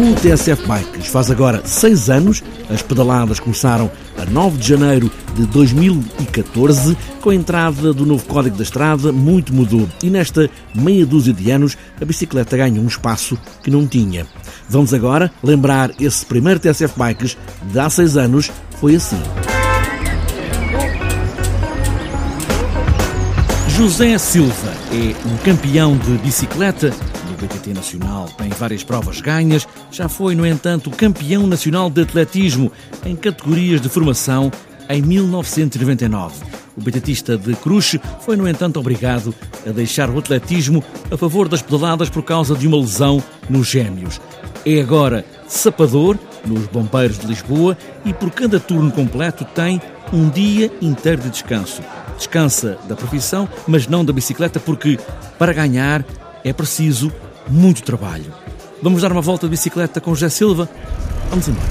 O TSF Bikes faz agora seis anos. As pedaladas começaram a 9 de janeiro de 2014. Com a entrada do novo Código da Estrada, muito mudou. E nesta meia dúzia de anos, a bicicleta ganha um espaço que não tinha. Vamos agora lembrar esse primeiro TSF Bikes de há seis anos. Foi assim. José Silva é um campeão de bicicleta BTT Nacional tem várias provas ganhas, já foi, no entanto, campeão nacional de atletismo em categorias de formação em 1999. O BTTista de Cruz foi, no entanto, obrigado a deixar o atletismo a favor das pedaladas por causa de uma lesão nos gêmeos. É agora sapador nos Bombeiros de Lisboa e por cada turno completo tem um dia inteiro de descanso. Descansa da profissão, mas não da bicicleta, porque para ganhar é preciso muito trabalho. Vamos dar uma volta de bicicleta com José Silva? Vamos embora.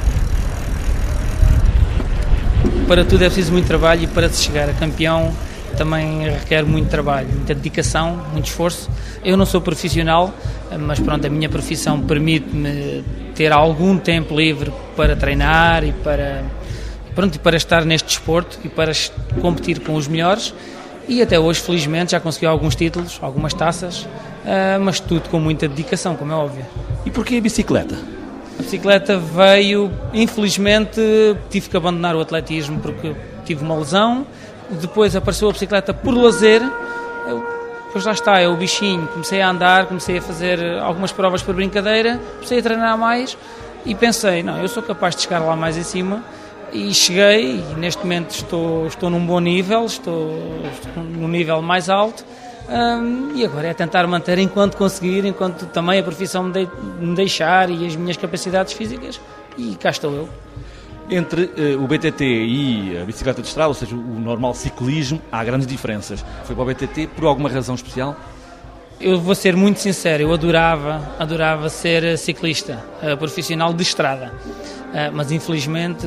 Para tudo é preciso muito trabalho e para se chegar a campeão também requer muito trabalho, muita dedicação, muito esforço. Eu não sou profissional, mas pronto, a minha profissão permite-me ter algum tempo livre para treinar e para pronto, para estar neste desporto e para competir com os melhores. E até hoje, felizmente, já consegui alguns títulos, algumas taças, mas tudo com muita dedicação, como é óbvio. E porquê a bicicleta? A bicicleta veio, infelizmente, tive que abandonar o atletismo porque tive uma lesão, depois apareceu a bicicleta por lazer, eu, depois lá está, é o bichinho, comecei a andar, comecei a fazer algumas provas por brincadeira, comecei a treinar mais e pensei, não, eu sou capaz de chegar lá mais em cima. E cheguei e neste momento estou, estou num bom nível, estou, estou num nível mais alto um, e agora é tentar manter enquanto conseguir, enquanto também a profissão me, de, me deixar e as minhas capacidades físicas, e cá estou eu. Entre uh, o BTT e a bicicleta de estrada, ou seja, o normal ciclismo, há grandes diferenças. Foi para o BTT por alguma razão especial? Eu vou ser muito sincero, eu adorava, adorava ser ciclista, uh, profissional de estrada, uh, mas infelizmente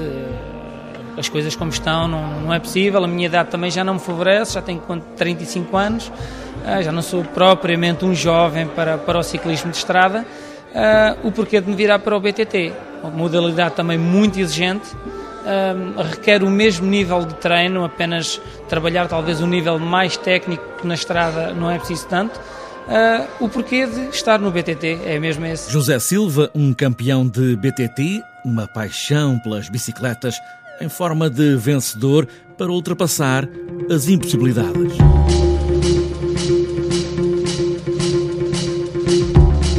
as coisas como estão não, não é possível, a minha idade também já não me favorece, já tenho 35 anos, uh, já não sou propriamente um jovem para, para o ciclismo de estrada, uh, o porquê de me virar para o BTT, uma modalidade também muito exigente, uh, requer o mesmo nível de treino, apenas trabalhar talvez um nível mais técnico que na estrada não é preciso tanto, Uh, o porquê de estar no BTT é mesmo esse. José Silva, um campeão de BTT, uma paixão pelas bicicletas, em forma de vencedor para ultrapassar as impossibilidades.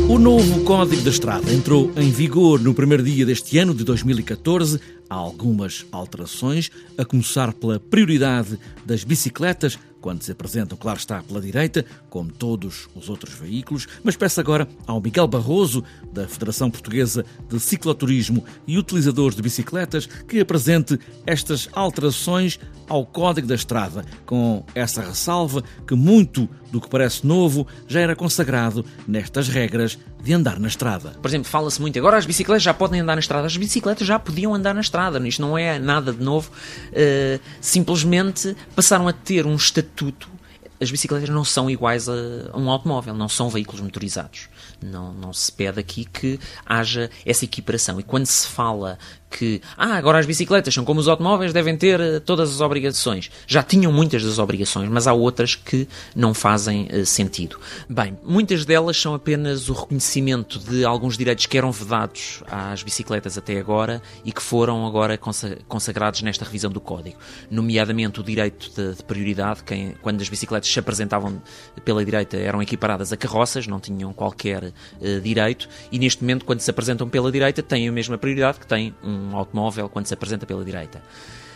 O novo Código da Estrada entrou em vigor no primeiro dia deste ano de 2014. Há algumas alterações, a começar pela prioridade das bicicletas quando se apresentam, claro está, pela direita, como todos os outros veículos, mas peço agora ao Miguel Barroso, da Federação Portuguesa de Cicloturismo e utilizadores de bicicletas, que apresente estas alterações ao Código da Estrada, com essa ressalva que muito do que parece novo já era consagrado nestas regras de andar na estrada. Por exemplo, fala-se muito agora as bicicletas já podem andar na estrada. As bicicletas já podiam andar na estrada. Isto não é nada de novo. Uh, simplesmente passaram a ter um estatuto. As bicicletas não são iguais a, um automóvel, não são veículos motorizados. Não, não se pede aqui que haja essa equiparação. E quando se fala que ah, agora as bicicletas são como os automóveis, devem ter uh, todas as obrigações. Já tinham muitas das obrigações, mas há outras que não fazem uh, sentido. Bem, muitas delas são apenas o reconhecimento de alguns direitos que eram vedados às bicicletas até agora e que foram agora consagrados nesta revisão do Código. Nomeadamente o direito de, de prioridade, quem, quando as bicicletas se apresentavam pela direita eram equiparadas a carroças, não tinham qualquer uh, direito, e neste momento, quando se apresentam pela direita, têm a mesma prioridade que tem um um automóvel quando se apresenta pela direita.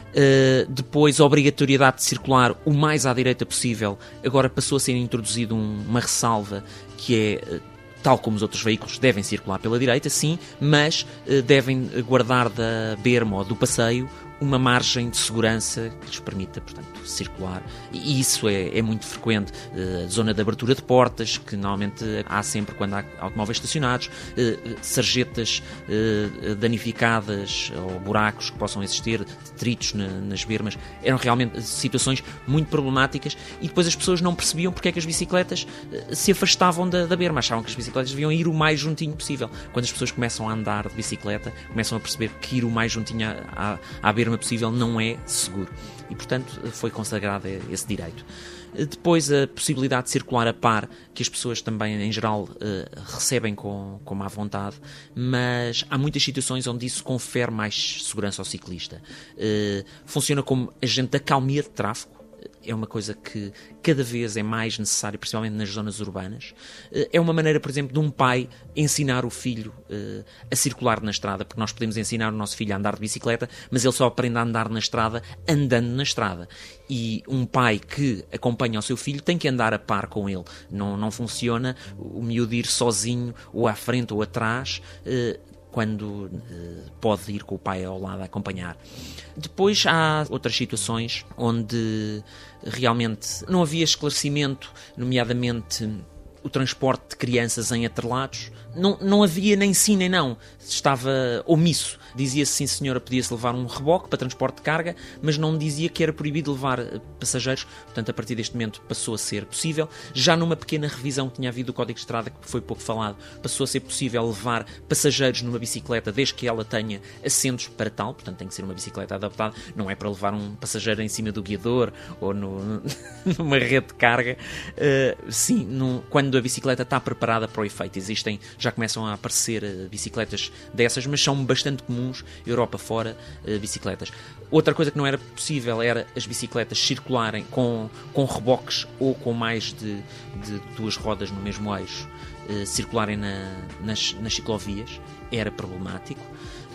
Uh, depois, a obrigatoriedade de circular o mais à direita possível. Agora passou a ser introduzido um, uma ressalva que é. Uh, tal como os outros veículos, devem circular pela direita, sim, mas uh, devem guardar da berma ou do passeio uma margem de segurança que lhes permita, portanto, circular. E isso é, é muito frequente. Uh, zona de abertura de portas, que normalmente há sempre quando há automóveis estacionados, uh, sarjetas uh, danificadas ou buracos que possam existir, detritos na, nas bermas. Eram realmente situações muito problemáticas e depois as pessoas não percebiam porque é que as bicicletas se afastavam da, da berma. Achavam que as bicicletas deviam ir o mais juntinho possível. Quando as pessoas começam a andar de bicicleta, começam a perceber que ir o mais juntinho à, à, à berma possível não é seguro. E, portanto, foi consagrado esse direito. Depois, a possibilidade de circular a par, que as pessoas também, em geral, eh, recebem com, com má vontade, mas há muitas situações onde isso confere mais segurança ao ciclista. Eh, funciona como agente da calmia de tráfego, é uma coisa que cada vez é mais necessária, principalmente nas zonas urbanas. Eh, é uma maneira, por exemplo, de um pai ensinar o filho uh, a circular na estrada, porque nós podemos ensinar o nosso filho a andar de bicicleta, mas ele só aprende a andar na estrada andando na estrada. E um pai que acompanha o seu filho tem que andar a par com ele. Não, não funciona o miúdo ir sozinho, ou à frente ou atrás. Quando uh, pode ir com o pai ao lado a acompanhar. Depois há outras situações onde realmente não havia esclarecimento, nomeadamente o transporte de crianças em atrelados. Não, não havia nem sim nem não, estava omisso. Dizia-se sim, senhora, podia-se levar um reboque para transporte de carga, mas não dizia que era proibido levar eh, passageiros. Portanto, a partir deste momento passou a ser possível. Já numa pequena revisão que tinha havido do Código de Estrada, que foi pouco falado, passou a ser possível levar passageiros numa bicicleta desde que ela tenha assentos para tal. Portanto, tem que ser uma bicicleta adaptada. Não é para levar um passageiro em cima do guiador ou no, numa rede de carga. Uh, sim, quando a bicicleta está preparada para o efeito. Existem, já começam a aparecer uh, bicicletas dessas, mas são bastante comuns Europa fora, uh, bicicletas. Outra coisa que não era possível era as bicicletas circularem com, com reboques ou com mais de, de duas rodas no mesmo eixo, uh, circularem na, nas, nas ciclovias, era problemático.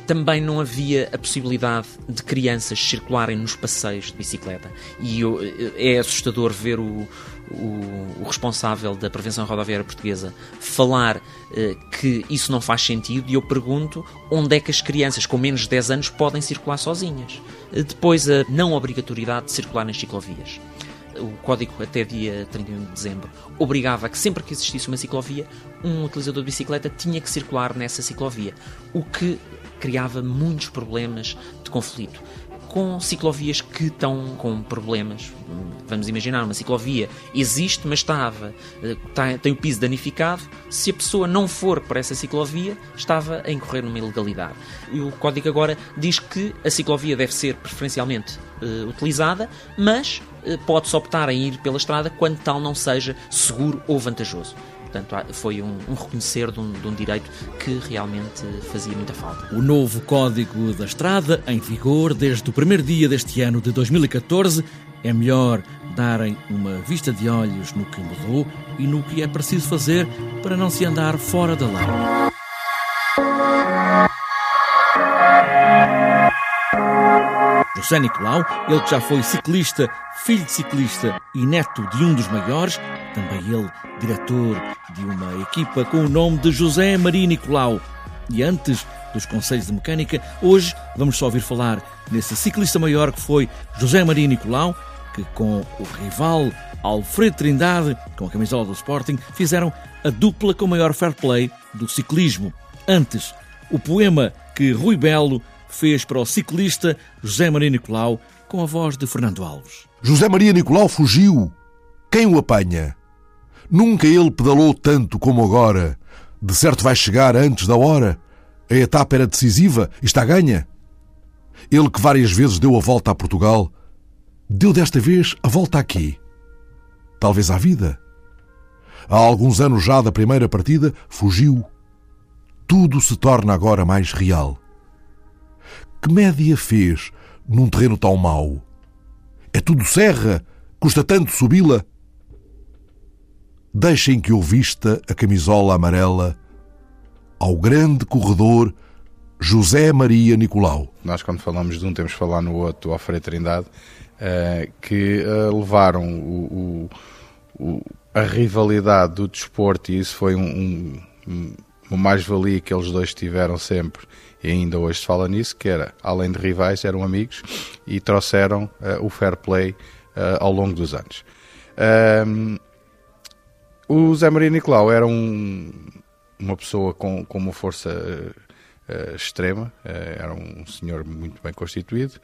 Também não havia a possibilidade de crianças circularem nos passeios de bicicleta. E eu, eh, é assustador ver o, o, o, responsável da prevenção rodoviária portuguesa falar eh, que isso não faz sentido e eu pergunto onde é que as crianças com menos de 10 anos podem circular sozinhas. Eh, depois, a não obrigatoriedade de circular nas ciclovias. O código, até dia 31 de dezembro, obrigava que sempre que existisse uma ciclovia, um utilizador de bicicleta tinha que circular nessa ciclovia, o que criava muitos problemas de conflito com ciclovias que estão com problemas. Vamos imaginar, uma ciclovia existe, mas estava, está, tem o piso danificado. Se a pessoa não for para essa ciclovia, estava a incorrer numa ilegalidade. E o código agora diz que a ciclovia deve ser preferencialmente uh, utilizada, mas uh, pode-se optar em ir pela estrada quando tal não seja seguro ou vantajoso. Portanto, foi um, um reconhecer de um, de um, direito que realmente fazia muita falta. O novo Código da Estrada, em vigor desde o primeiro dia deste ano de 2014, é melhor darem uma vista de olhos no que mudou e no que é preciso fazer para não se andar fora da lei. José Nicolau, ele que já foi ciclista, filho de ciclista e neto de um dos maiores, também ele diretor de uma equipa com o nome de José Maria Nicolau. E antes dos Conselhos de Mecânica, hoje vamos só ouvir falar nesse ciclista maior que foi José Maria Nicolau, que com o rival Alfredo Trindade, com a camisola do Sporting, fizeram a dupla com o maior fair play do ciclismo. Antes, o poema que Rui Belo fez para o ciclista José Maria Nicolau com a voz de Fernando Alves. José Maria Nicolau fugiu. Quem o apanha? Nunca ele pedalou tanto como agora. De certo vai chegar antes da hora. A etapa era decisiva e está ganha. Ele que várias vezes deu a volta a Portugal, deu desta vez a volta aqui. Talvez à vida. Há alguns anos já da primeira partida, fugiu. Tudo se torna agora mais real. Que média fez num terreno tão mau? É tudo serra, custa tanto subi-la. Deixem que eu vista a camisola amarela ao grande corredor José Maria Nicolau. Nós, quando falamos de um, temos que falar no outro, o Alfredo Trindade, uh, que uh, levaram o, o, a rivalidade do desporto, e isso foi um, um uma mais-valia que eles dois tiveram sempre, e ainda hoje se fala nisso, que era, além de rivais, eram amigos e trouxeram uh, o fair play ao longo dos anos. Um, o Zé Maria Nicolau era um, uma pessoa com, com uma força uh, extrema, era um senhor muito bem constituído,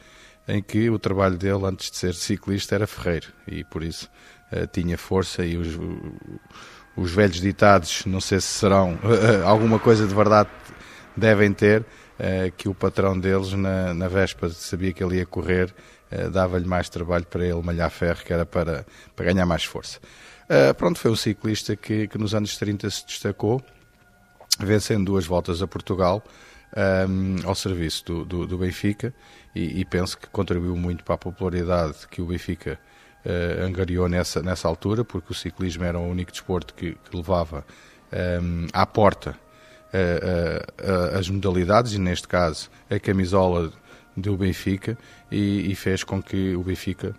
em que o trabalho dele, antes de ser ciclista, era ferreiro, e por isso tinha força e os os velhos ditados, não sei se serão alguma coisa de verdade devem ter, que o patrão deles, na, na véspera, sabia que ele ia correr, dava-lhe mais trabalho para ele malhar ferro, que era para, para ganhar mais força. Eh, pronto, foi um ciclista que, que nos anos 30 se destacou, vencendo duas voltas a Portugal, um, ao serviço do, do, do Benfica, e, e, penso que contribuiu muito para a popularidade que o Benfica uh, angariou nessa, nessa altura, porque o ciclismo era o único desporto que, que levava um, ehm, à porta uh, uh, as modalidades, e neste caso a camisola do Benfica, e, e fez com que o Benfica,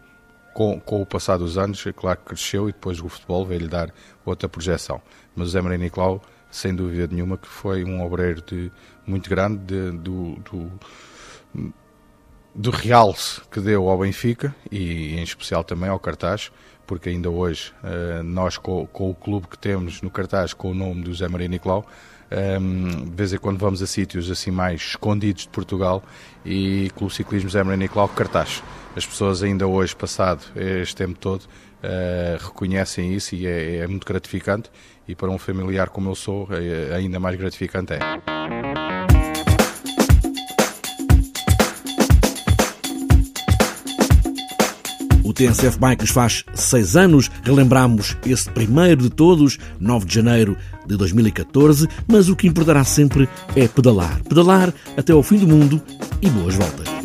com, com, o passar dos anos, é claro que cresceu e depois o futebol veio-lhe dar outra projeção. Mas o Zé Maria Nicolau, sem dúvida nenhuma, que foi um obreiro de, muito grande de, do, do do realce que deu ao Benfica e em especial também ao cartaz, porque ainda hoje uh, nós com, com, o clube que temos no cartaz com o nome do Zé Maria Nicolau, um, ehm, de vez em quando vamos a sítios assim mais escondidos de Portugal e com o ciclismo Zé Maria Nicolau cartaz. As pessoas ainda hoje, passado este tempo todo, uh, reconhecem isso e é, é muito gratificante e para um familiar como eu sou, é, ainda mais gratificante é. O TNCF Bikes faz seis anos, relembramos esse primeiro de todos, 9 de janeiro de 2014, mas o que importará sempre é pedalar. Pedalar até ao fim do mundo e boas voltas.